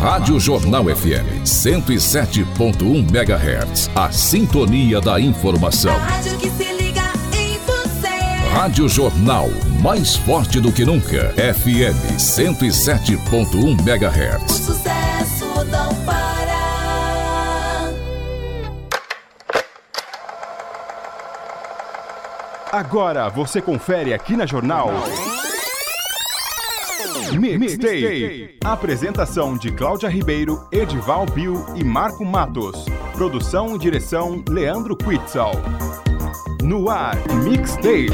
Rádio Jornal FM 107.1 MHz. A sintonia da informação. rádio que se liga em você. Rádio Jornal, mais forte do que nunca. FM 107.1 O MHz. sucesso não para. Agora você confere aqui na Jornal. Mixtape. Apresentação de Cláudia Ribeiro, Edival Bill e Marco Matos. Produção e direção Leandro Quitzal. No ar, Mixtape.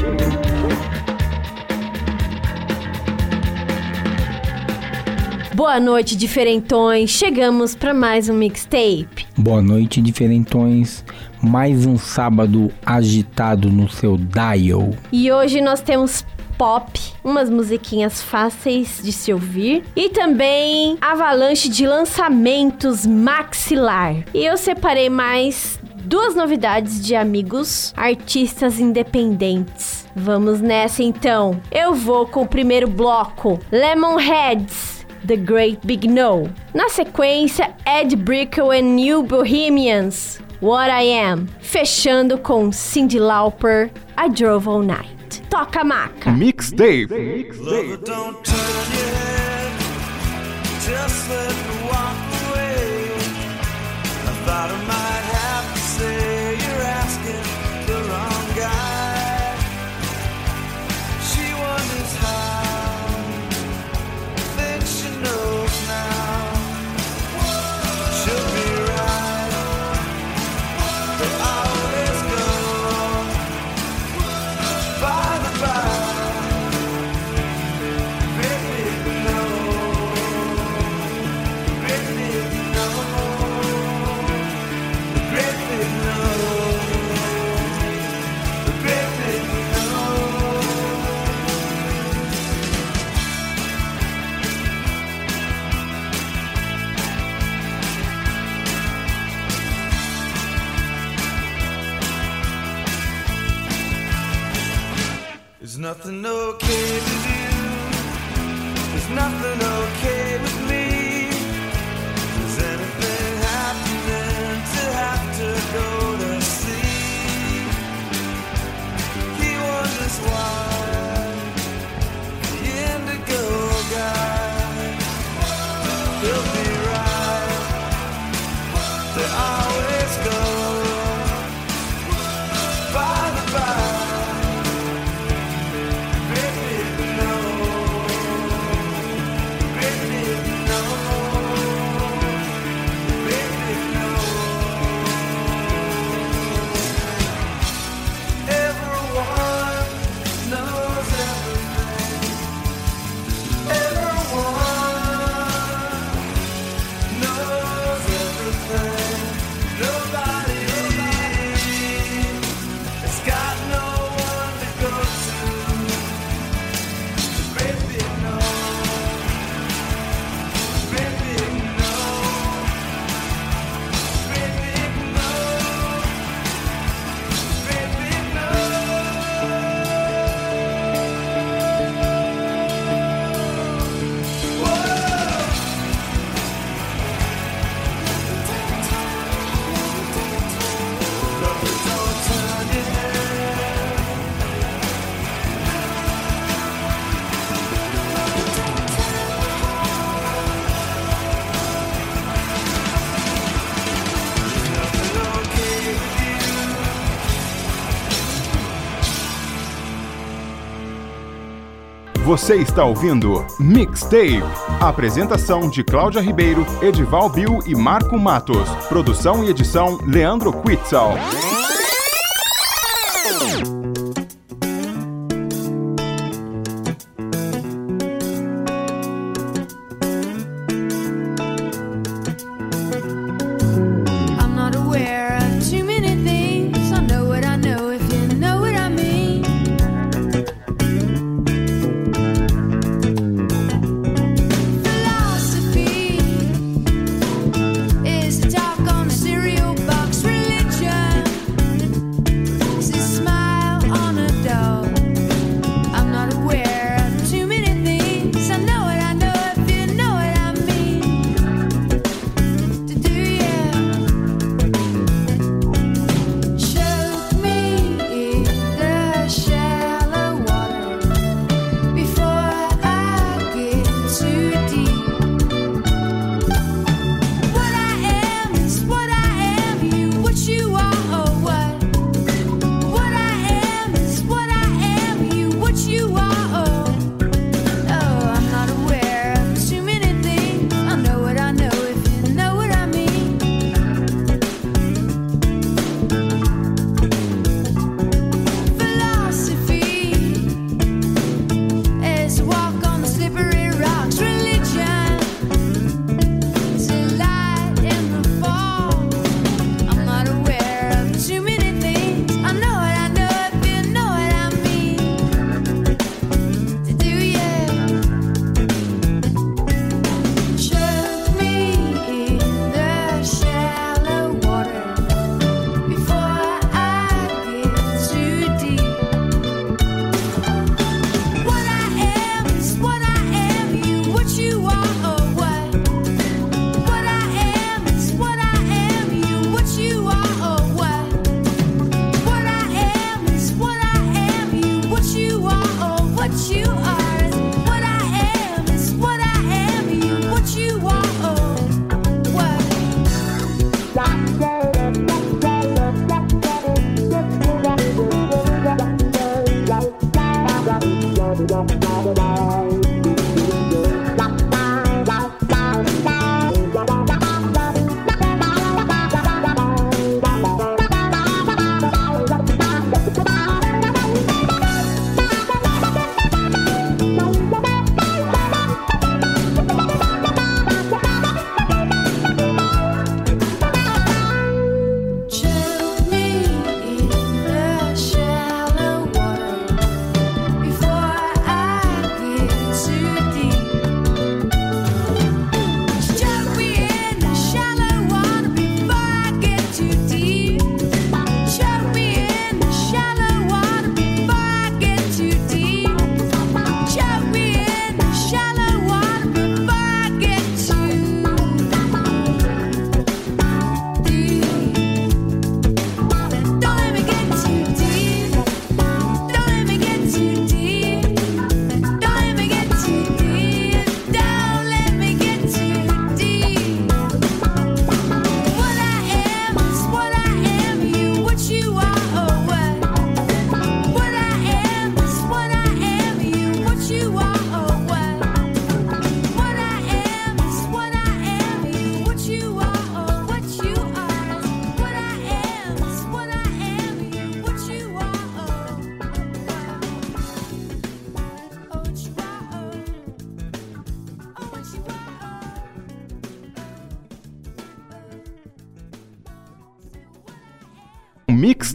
Boa noite, diferentões. Chegamos para mais um mixtape. Boa noite, diferentões. Mais um sábado agitado no seu dial. E hoje nós temos pop, umas musiquinhas fáceis de se ouvir e também avalanche de lançamentos maxilar. E eu separei mais duas novidades de amigos artistas independentes. Vamos nessa então. Eu vou com o primeiro bloco, Lemonheads. The Great Big No. Na sequência, Ed Brickell and New Bohemians, What I Am. Fechando com Cyndi Lauper, I Drove All Night. Toca maca. Mixtape. Lover, don't turn your head. Just let me walk away. I thought Você está ouvindo Mixtape. Apresentação de Cláudia Ribeiro, Edival Bill e Marco Matos. Produção e edição Leandro Quitzal.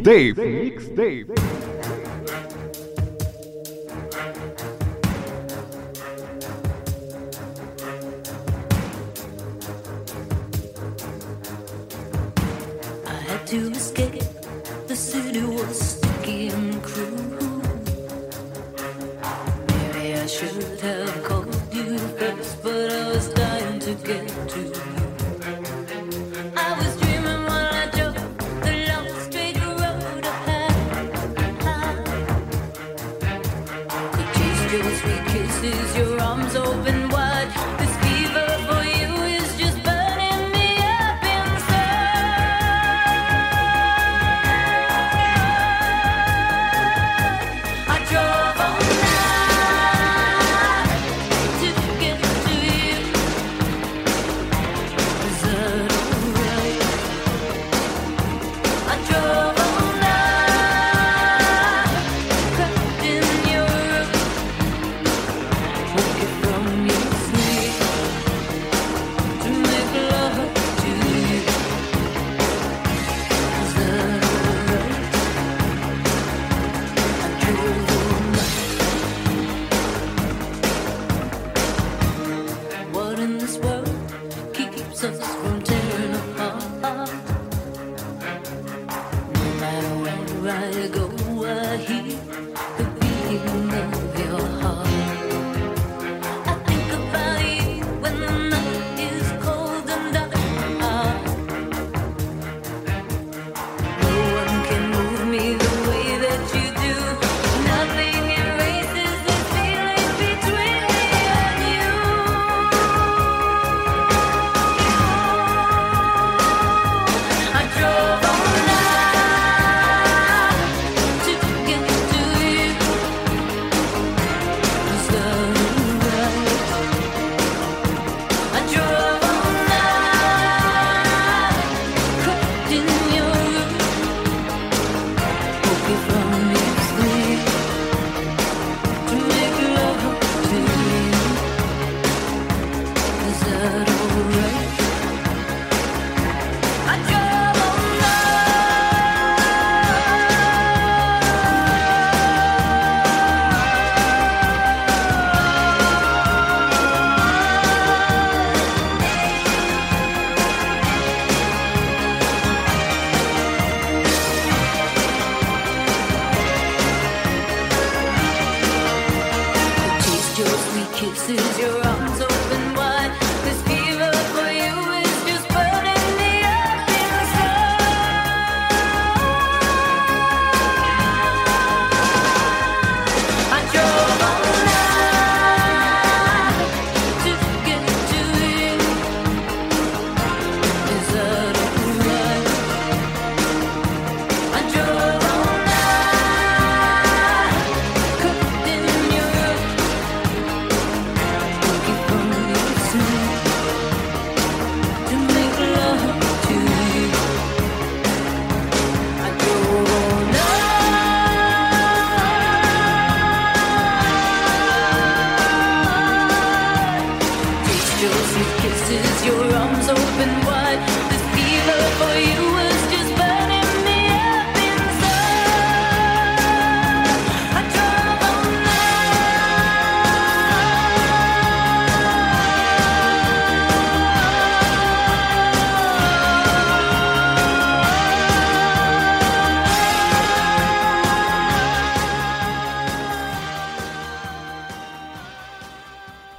Dave. Dave. Dave. Dave.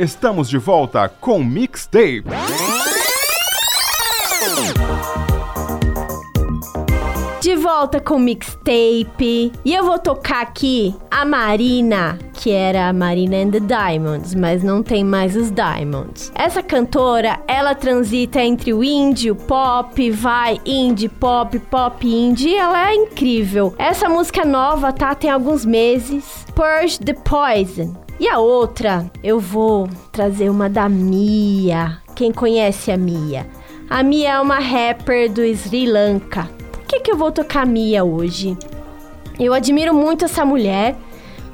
Estamos de volta com Mixtape. De volta com Mixtape. E eu vou tocar aqui a Marina, que era a Marina and the Diamonds, mas não tem mais os Diamonds. Essa cantora, ela transita entre o indie, o pop, vai indie, pop, pop indie, ela é incrível. Essa música nova, tá? Tem alguns meses. Purge the Poison e a outra, eu vou trazer uma da Mia. Quem conhece a Mia? A Mia é uma rapper do Sri Lanka. Por que, que eu vou tocar a Mia hoje? Eu admiro muito essa mulher,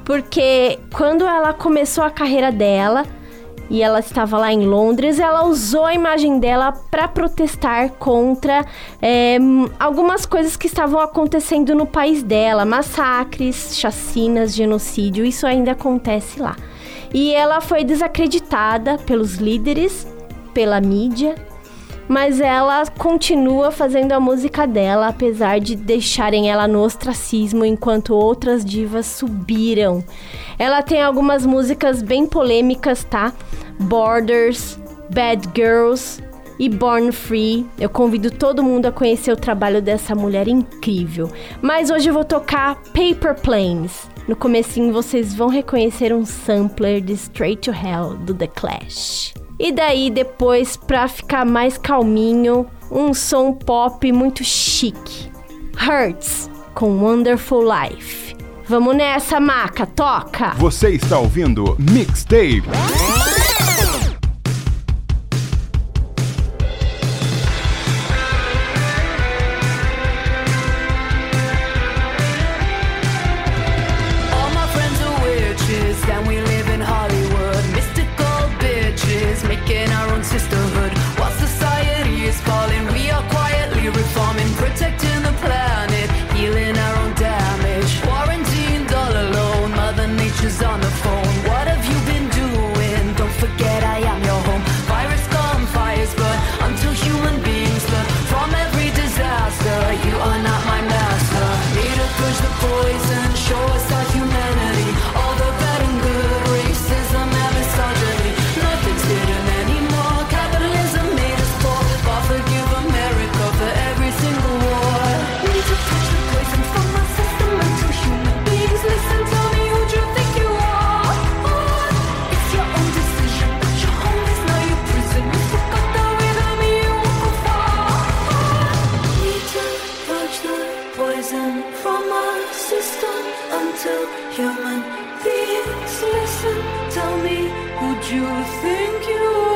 porque quando ela começou a carreira dela, e ela estava lá em Londres, ela usou a imagem dela para protestar contra é, algumas coisas que estavam acontecendo no país dela: massacres, chacinas, genocídio, isso ainda acontece lá. E ela foi desacreditada pelos líderes, pela mídia mas ela continua fazendo a música dela, apesar de deixarem ela no ostracismo enquanto outras divas subiram. Ela tem algumas músicas bem polêmicas, tá? Borders, Bad Girls e Born Free. Eu convido todo mundo a conhecer o trabalho dessa mulher incrível. Mas hoje eu vou tocar Paper Planes. No comecinho vocês vão reconhecer um sampler de Straight to Hell do The Clash. E daí depois, pra ficar mais calminho, um som pop muito chique. Hurts com Wonderful Life. Vamos nessa, maca, toca! Você está ouvindo Mixtape. Thank you.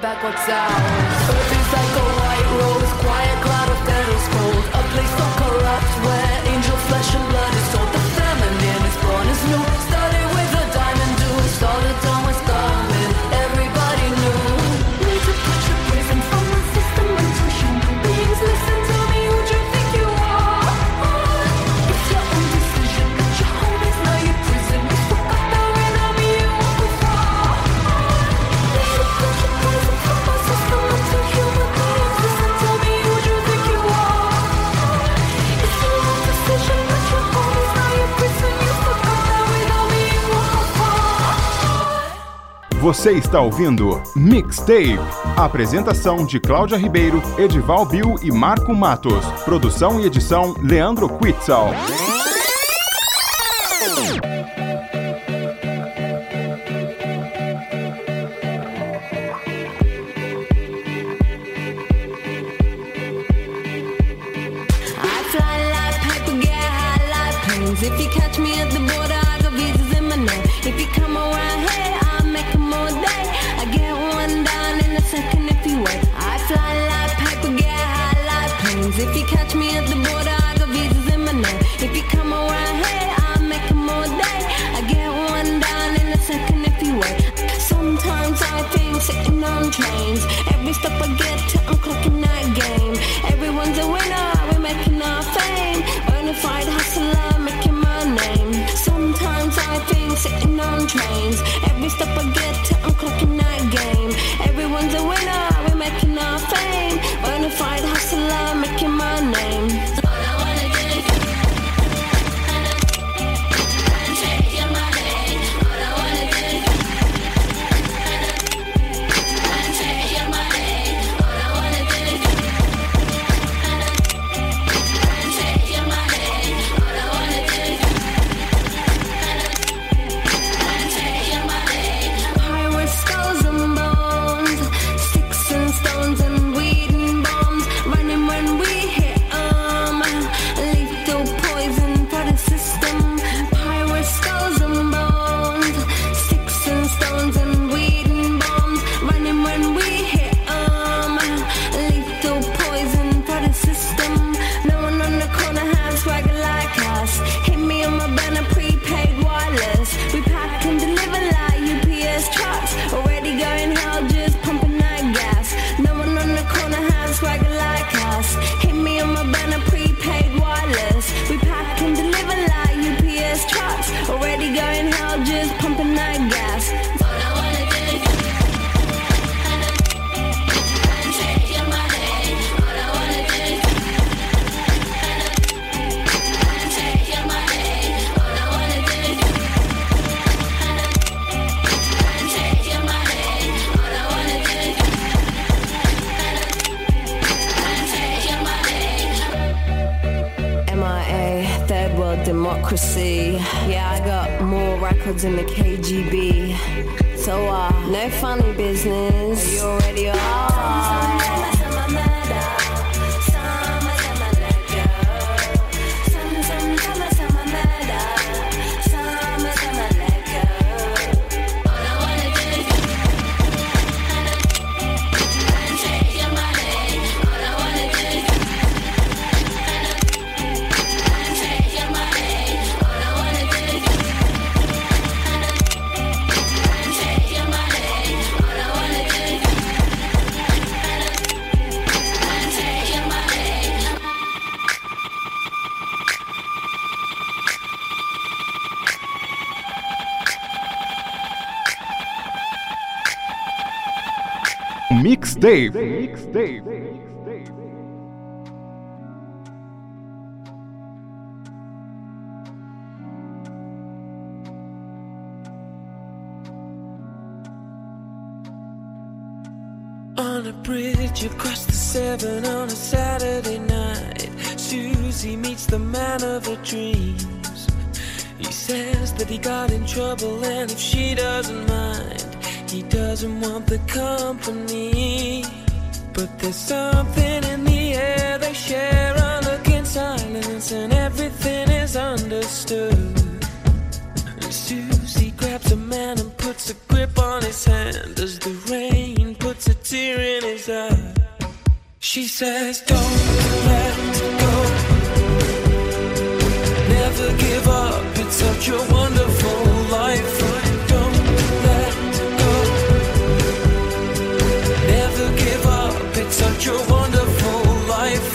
backwards out. Earth is like a white rose, quiet cloud of petals cold, A place Você está ouvindo Mixtape. Apresentação de Cláudia Ribeiro, Edival Bill e Marco Matos. Produção e edição Leandro Quitzal. Records the KGB. So, uh, no funny business. Severn on a Saturday night, Susie meets the man of her dreams. He says that he got in trouble, and if she doesn't mind, he doesn't want the company. But there's something in the air they share a look in silence, and everything is understood. And Susie grabs a man and puts a grip on his hand as the rain puts a tear in his eye. She says, Don't let go. Never give up. It's such a wonderful life. Don't let go. Never give up. It's such a wonderful life.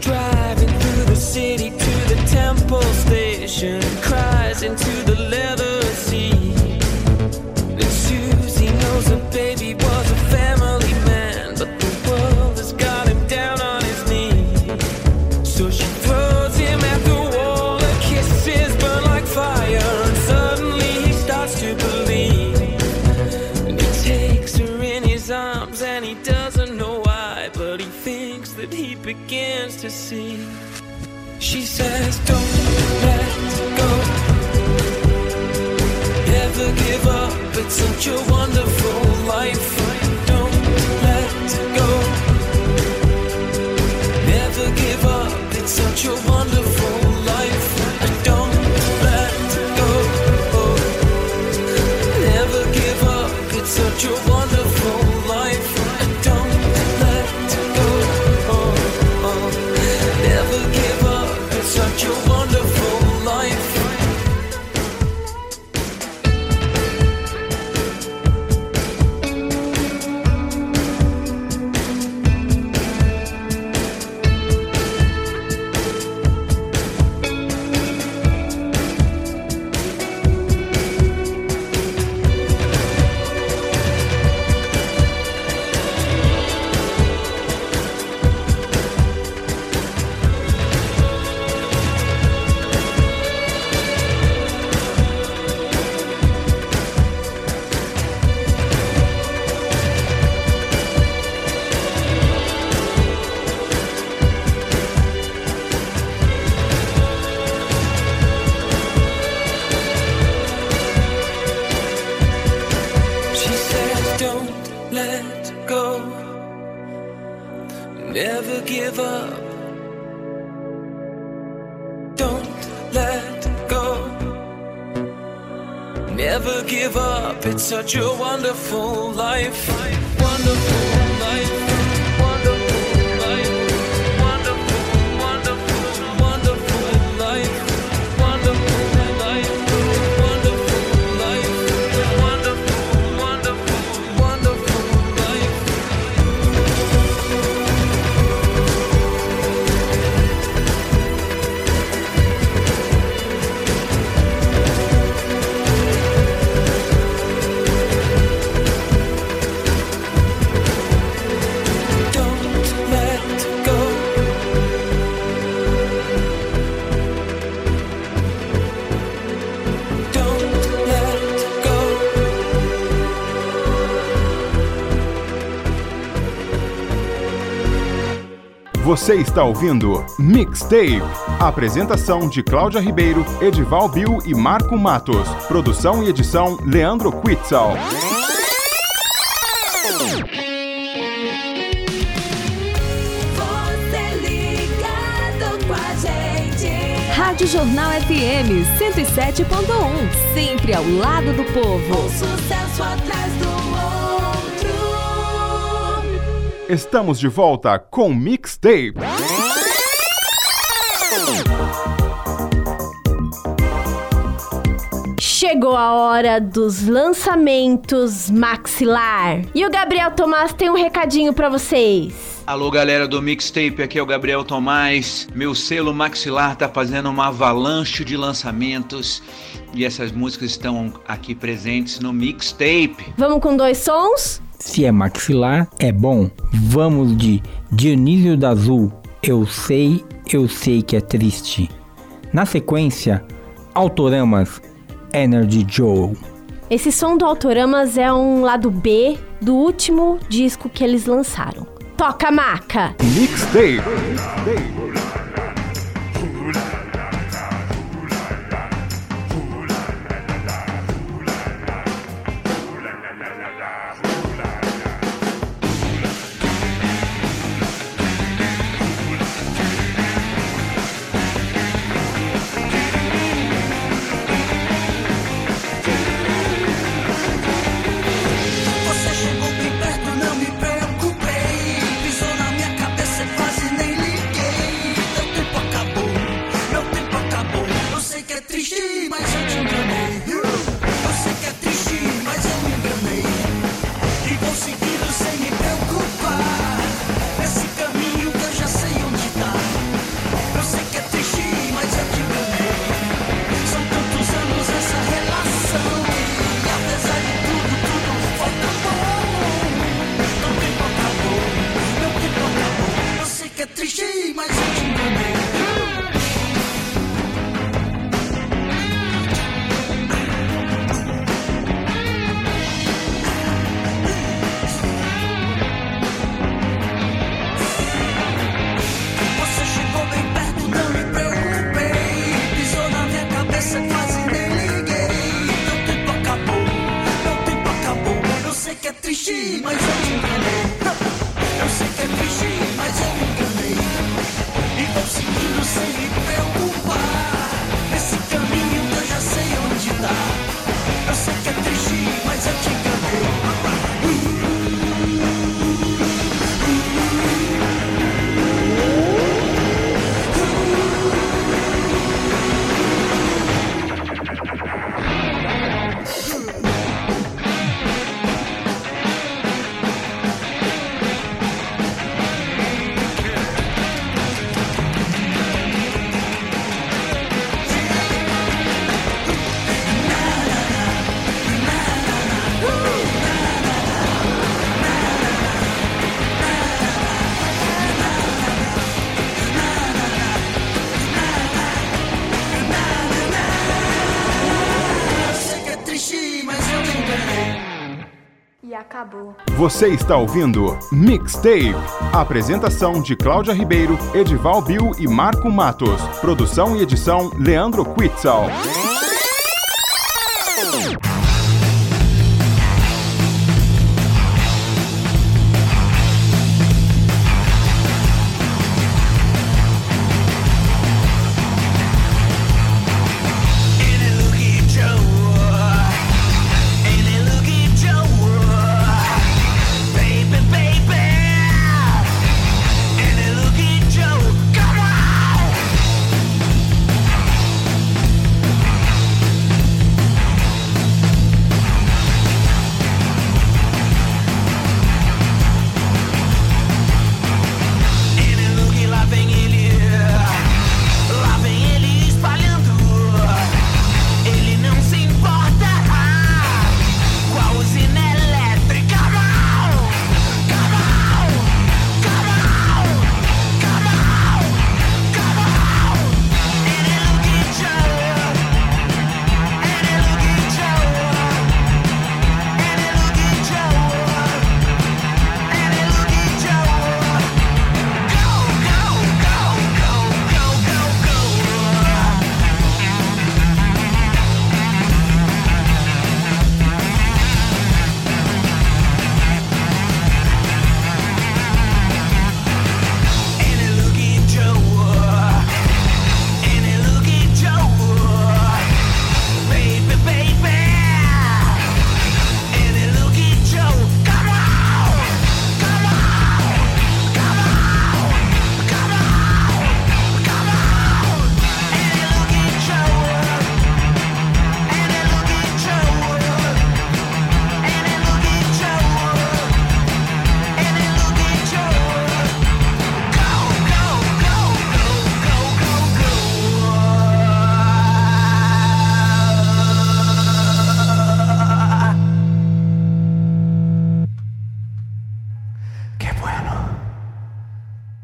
Driving through the city to the temple station, cries into the leather seat. And Susie knows her baby was a family man, but the world has got him down on his knees. So she throws him at the wall, her kisses burn like fire, and suddenly he starts to believe. And he takes her in his arms, and he doesn't know why, but he thinks that he begins to see. She says, Don't It's such a wonderful life. Don't let go. Never give up. It's such a wonderful Você está ouvindo Mixtape. Apresentação de Cláudia Ribeiro, Edival Bill e Marco Matos. Produção e edição Leandro Quitzal. Você ligado com a gente. Rádio Jornal FM 107.1, sempre ao lado do Um povo. sucesso atrás do Estamos de volta com Mixtape. Chegou a hora dos lançamentos maxilar. E o Gabriel Tomás tem um recadinho pra vocês. Alô galera do Mixtape, aqui é o Gabriel Tomás. Meu selo Maxilar tá fazendo uma avalanche de lançamentos e essas músicas estão aqui presentes no Mixtape. Vamos com dois sons? Se é maxilar, é bom. Vamos de Dionísio da Azul. Eu sei, eu sei que é triste. Na sequência, Autoramas, Energy Joe. Esse som do Autoramas é um lado B do último disco que eles lançaram. Toca maca! Mixtape. Que é Você está ouvindo Mixtape. Apresentação de Cláudia Ribeiro, Edival Bill e Marco Matos. Produção e edição Leandro Quitzal.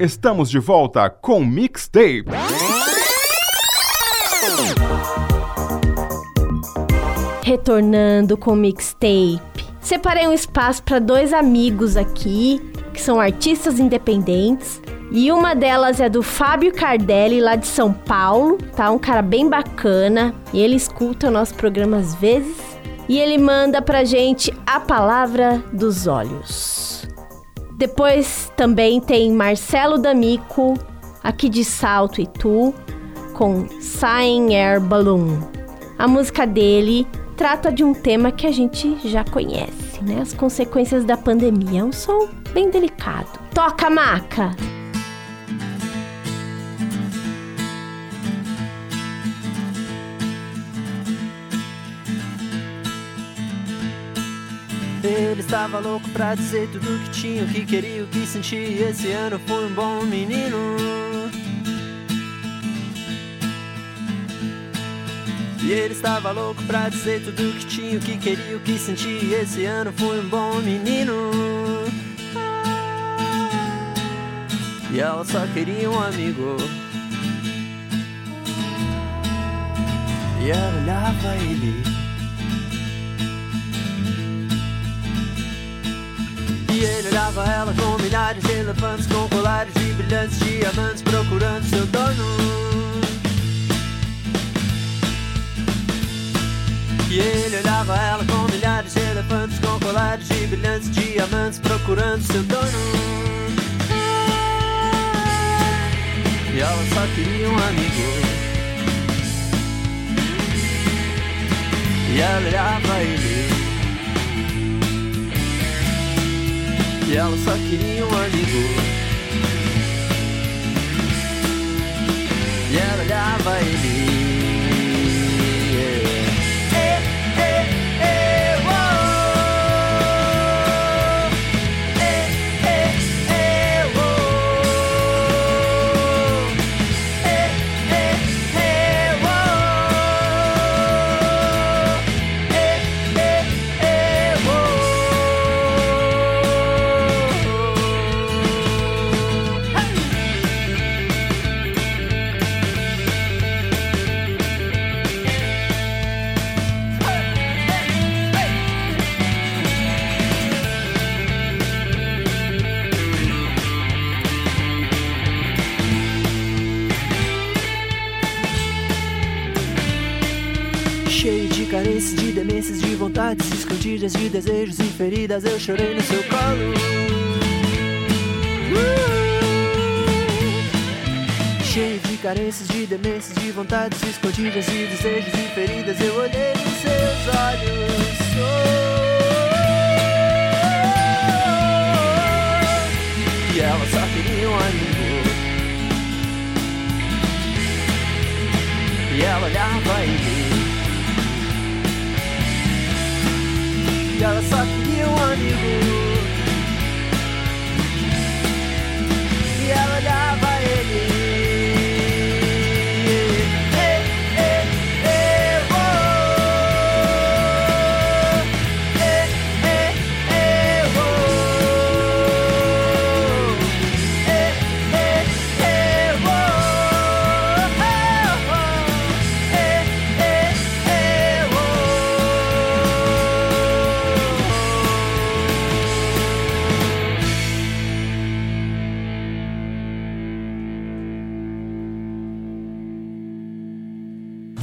Estamos de volta com Mixtape. Retornando com mixtape. Separei um espaço para dois amigos aqui, que são artistas independentes. E uma delas é do Fábio Cardelli, lá de São Paulo, tá? Um cara bem bacana. E ele escuta o nosso programa às vezes. E ele manda pra gente a palavra dos olhos. Depois também tem Marcelo D'Amico, aqui de Salto Itu, com Sign Air Balloon. A música dele trata de um tema que a gente já conhece, né? As consequências da pandemia. É um som bem delicado. Toca, maca! Ele estava louco pra dizer tudo o que tinha, o que queria, o que sentia. Esse ano foi um bom menino. E ele estava louco pra dizer tudo o que tinha, o que queria, o que sentia. Esse ano foi um bom menino. E ela só queria um amigo. E ela olhava ele. E ele olhava ela com milhares de elefantes Com colares de brilhantes diamantes Procurando seu dono. E ele olhava ela com milhares de elefantes Com colares de brilhantes diamantes Procurando seu dono. E ela só queria um amigo. E ela olhava ele E ela só queria um amigo vontades escondidas, de desejos e feridas, eu chorei no seu colo. Uh! Cheio de carências, de demências, de vontades escondidas, de desejos e feridas, eu olhei nos seus olhos. Oh! E ela só queria um amigo. E ela olhava ele. E ela só queria um amigo E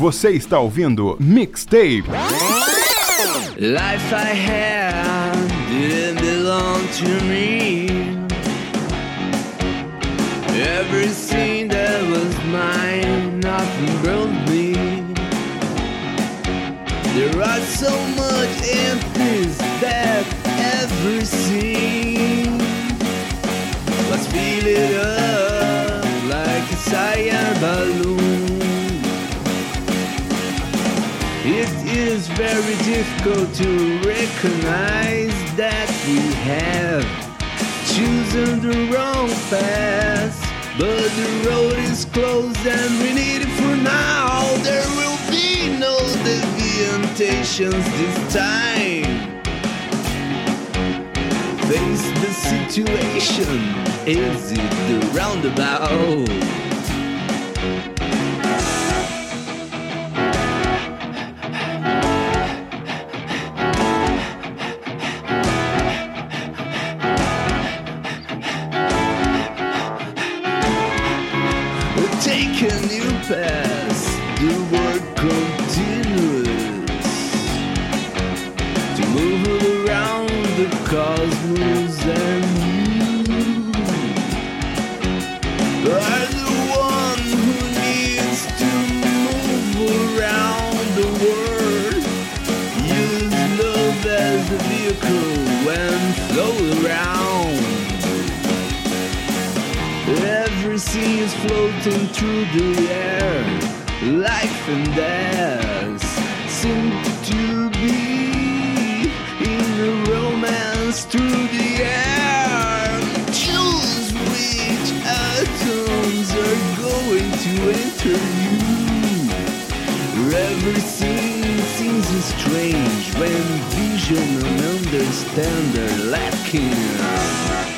Você está ouvindo Mixtape. Life I had didn't belong to me. Everything that was mine, nothing brought me. There are so much empties that everything Let's fill it up like a cyan balloon. It is very difficult to recognize that we have chosen the wrong path. But the road is closed and we need it for now. There will be no deviations this time. face the situation? Is it the roundabout? A vehicle when flow around. Everything is floating through the air. Life and death seem to be in a romance through the air. Choose which atoms are going to enter you. Everything seems strange when vision and understand are lacking.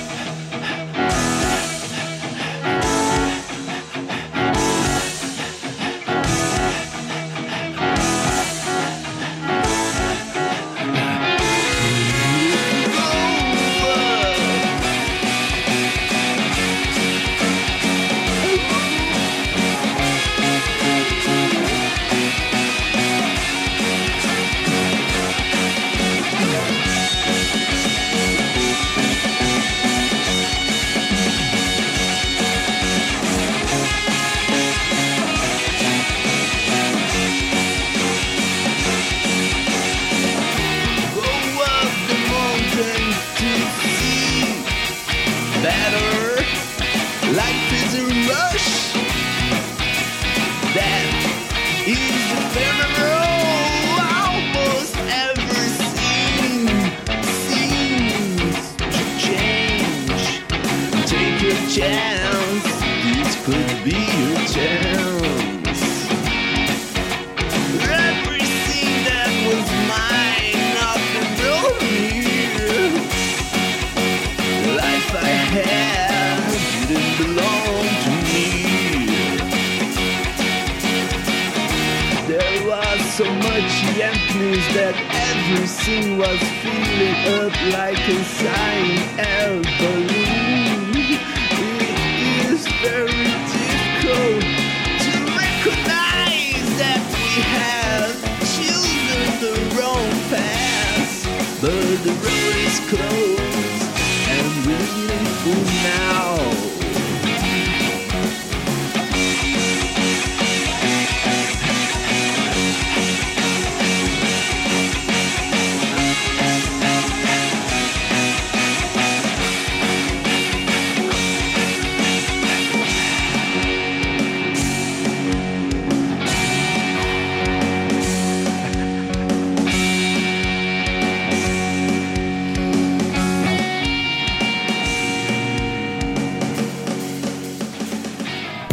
So much emptiness that everything was filling up like a sign air balloon. It is very difficult to recognize that we have chosen the wrong path, but the road is closed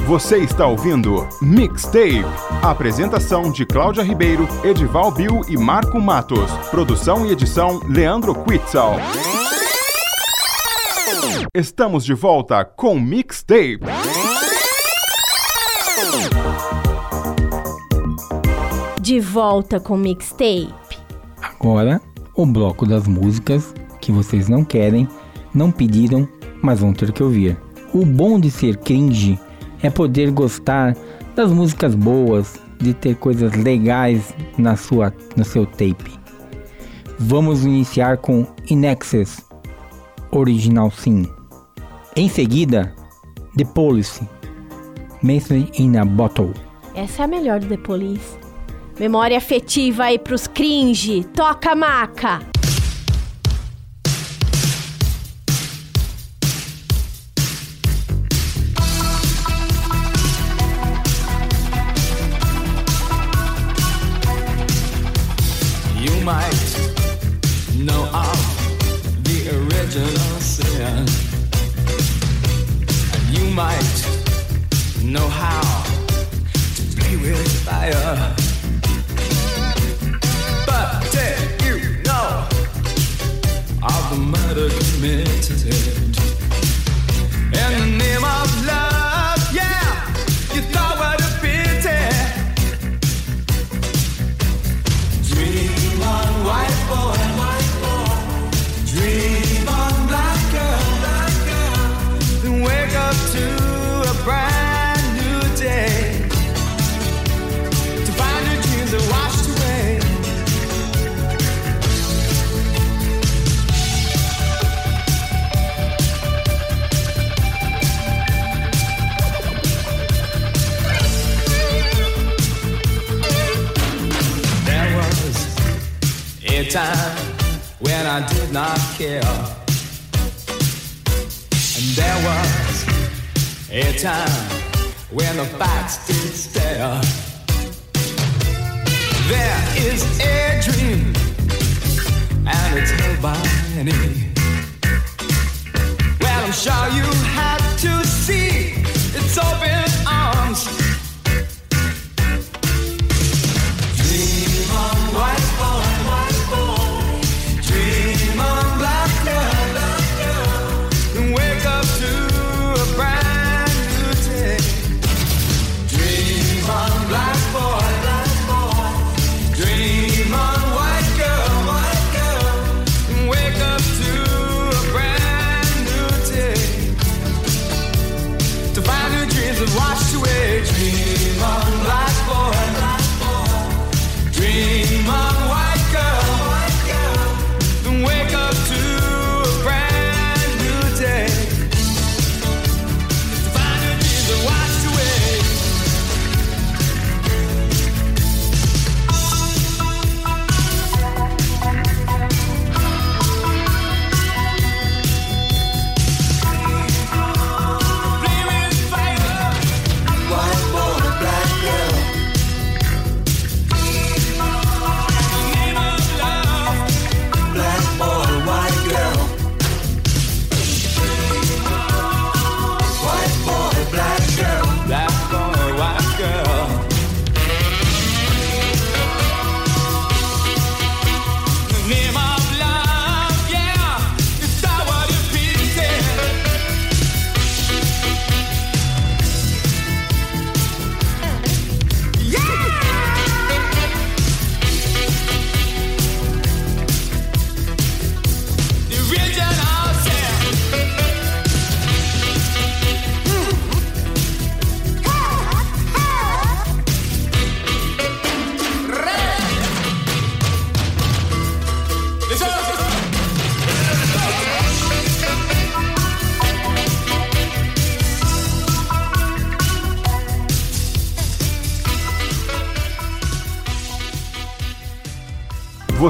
Você está ouvindo Mixtape. Apresentação de Cláudia Ribeiro, Edival Bill e Marco Matos. Produção e edição Leandro Quitzal. Estamos de volta com Mixtape. De volta com Mixtape. Agora, o bloco das músicas que vocês não querem, não pediram, mas vão ter que ouvir. O bom de ser cringe é poder gostar das músicas boas, de ter coisas legais na sua, no seu tape. Vamos iniciar com In Excess, Original Sim. Em seguida, The Police, Message in a Bottle. Essa é a melhor do The Police. Memória afetiva aí pros cringe. Toca maca.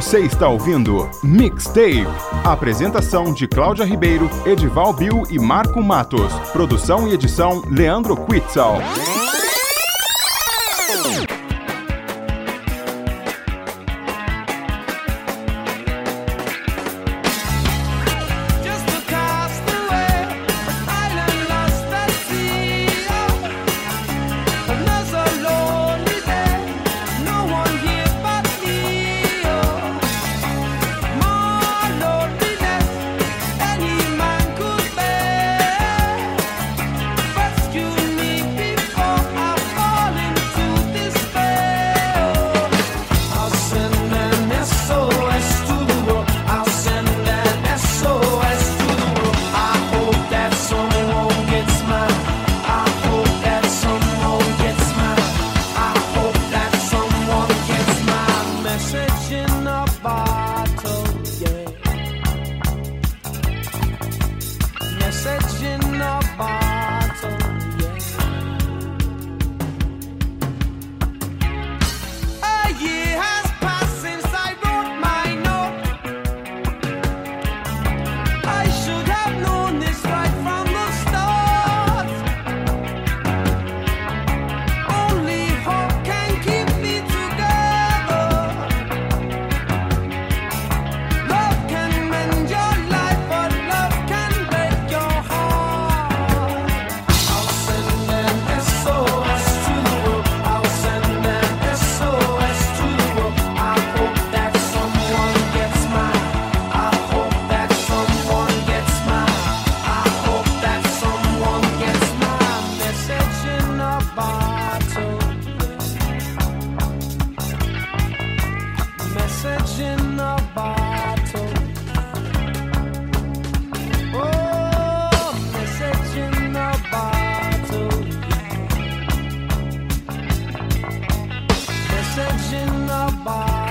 Você está ouvindo Mixtape. Apresentação de Cláudia Ribeiro, Edival Bill e Marco Matos. Produção e edição Leandro Quitzal. imagine the bar.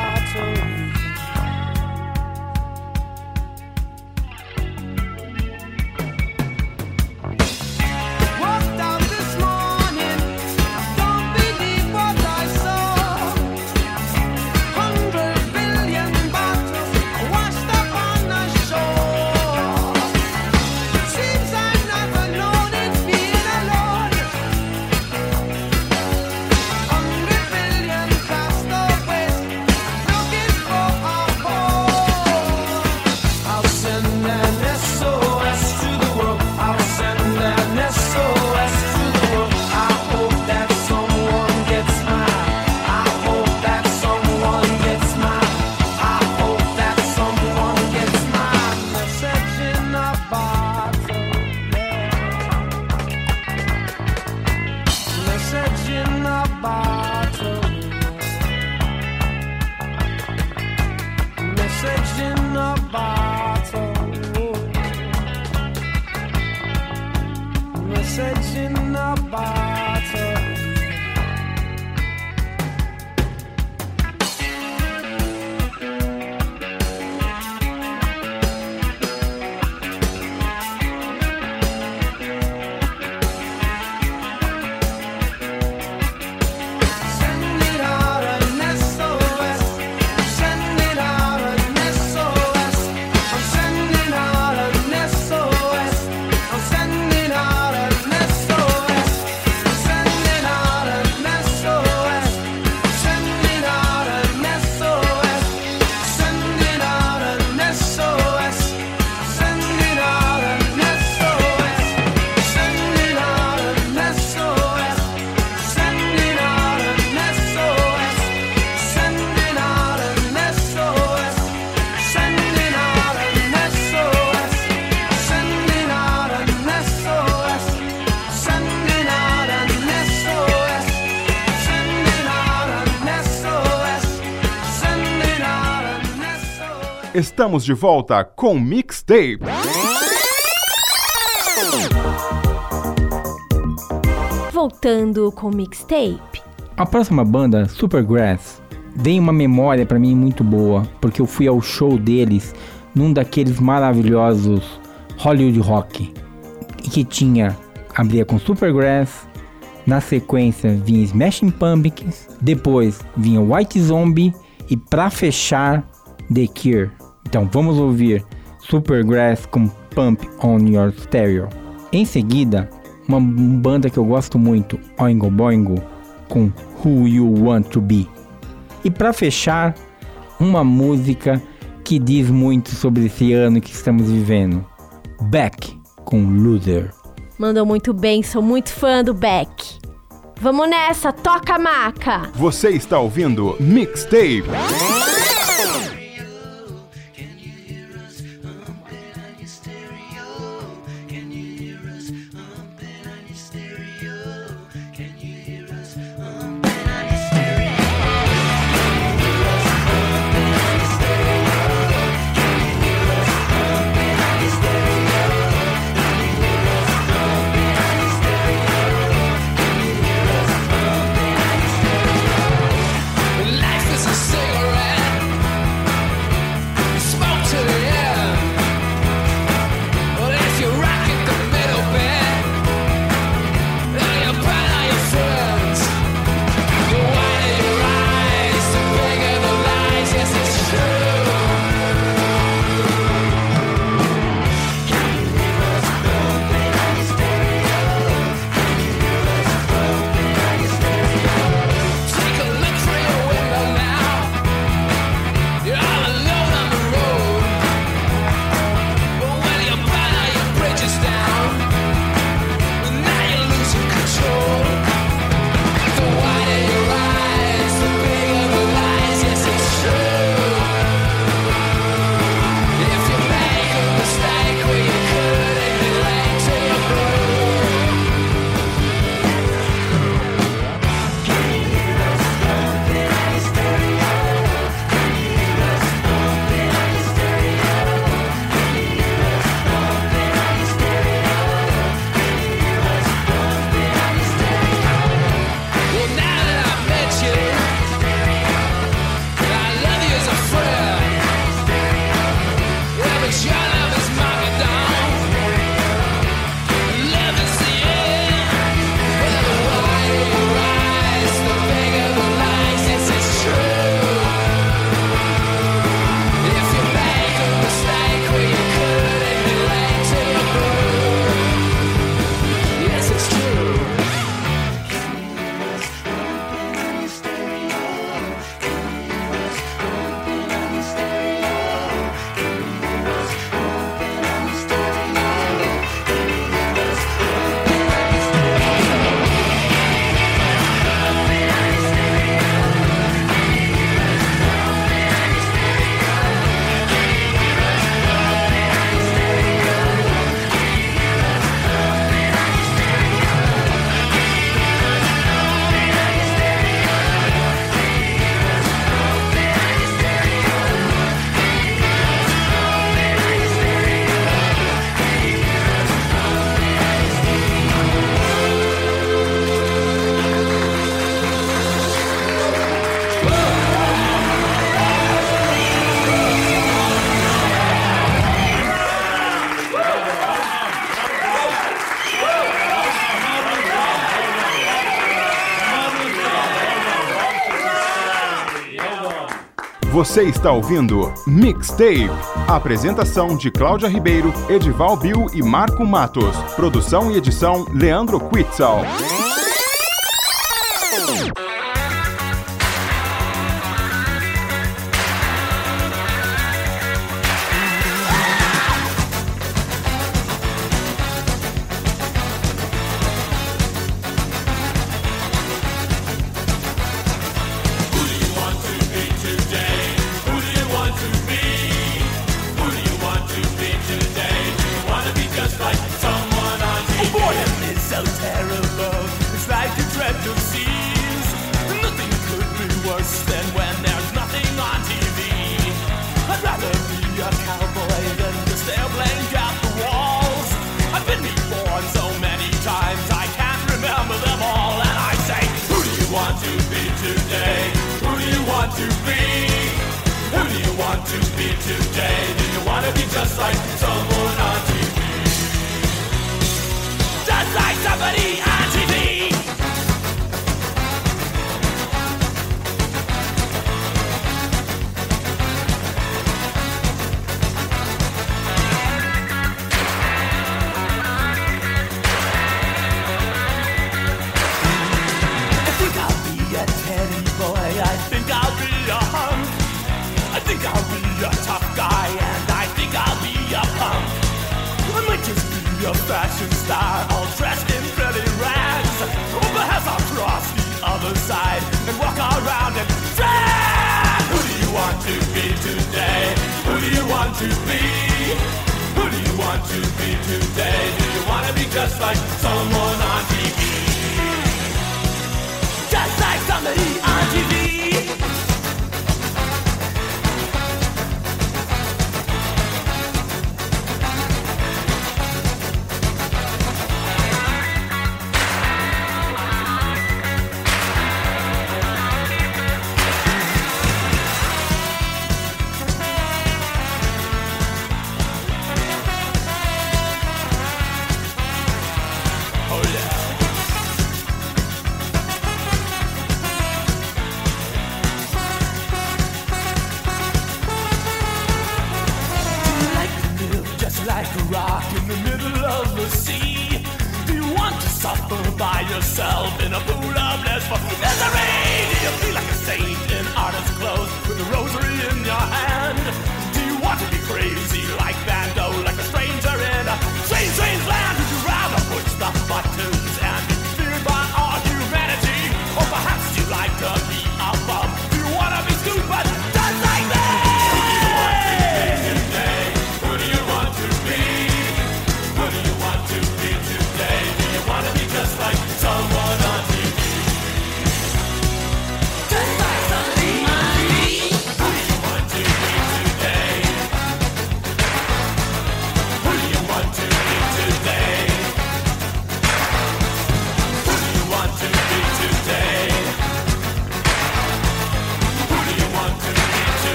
Estamos de volta com Mixtape. Voltando com o mixtape. A próxima banda, Supergrass, tem uma memória pra mim muito boa, porque eu fui ao show deles num daqueles maravilhosos Hollywood Rock, e que tinha abria com Supergrass, na sequência vinha Smashing Pumpkins, depois vinha White Zombie e pra fechar The Cure. Então vamos ouvir Supergrass com Pump on Your Stereo. Em seguida, uma banda que eu gosto muito, Oingo Boingo, com Who You Want to Be. E para fechar, uma música que diz muito sobre esse ano que estamos vivendo, Beck com Loser. Mandou muito bem, sou muito fã do Beck. Vamos nessa, toca a maca! Você está ouvindo Mixtape. Você está ouvindo Mixtape. Apresentação de Cláudia Ribeiro, Edival Bill e Marco Matos. Produção e edição Leandro Quitzal.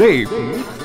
Dave.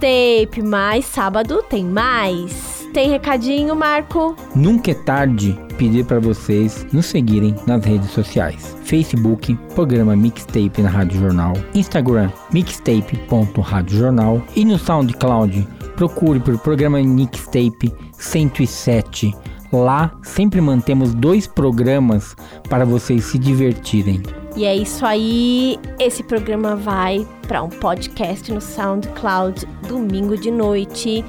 O mixtape, mas sábado tem mais. Tem recadinho, Marco? Nunca é tarde pedir para vocês nos seguirem nas redes sociais. Facebook, programa Mixtape na Rádio Jornal. Instagram, mixtape.radiojornal. E no SoundCloud, procure por programa Mixtape 107. Lá sempre mantemos dois programas para vocês se divertirem. E é isso aí. Esse programa vai para um podcast no SoundCloud domingo de noite.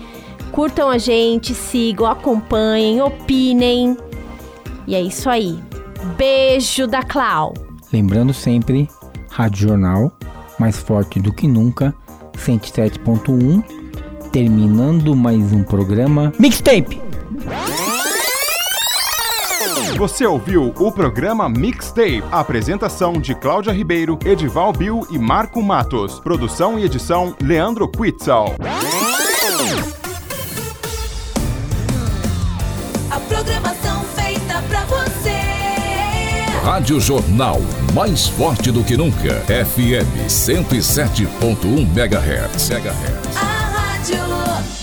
Curtam a gente, sigam, acompanhem, opinem. E é isso aí. Beijo da Clau. Lembrando sempre, Rádio Jornal, mais forte do que nunca, 107.1, terminando mais um programa Mixtape. Você ouviu o programa Mixtape. Apresentação de Cláudia Ribeiro, Edival Bill e Marco Matos. Produção e edição Leandro Quitzal. A programação feita pra você. Rádio Jornal, mais forte do que nunca. FM 107.1 MHz. A rádio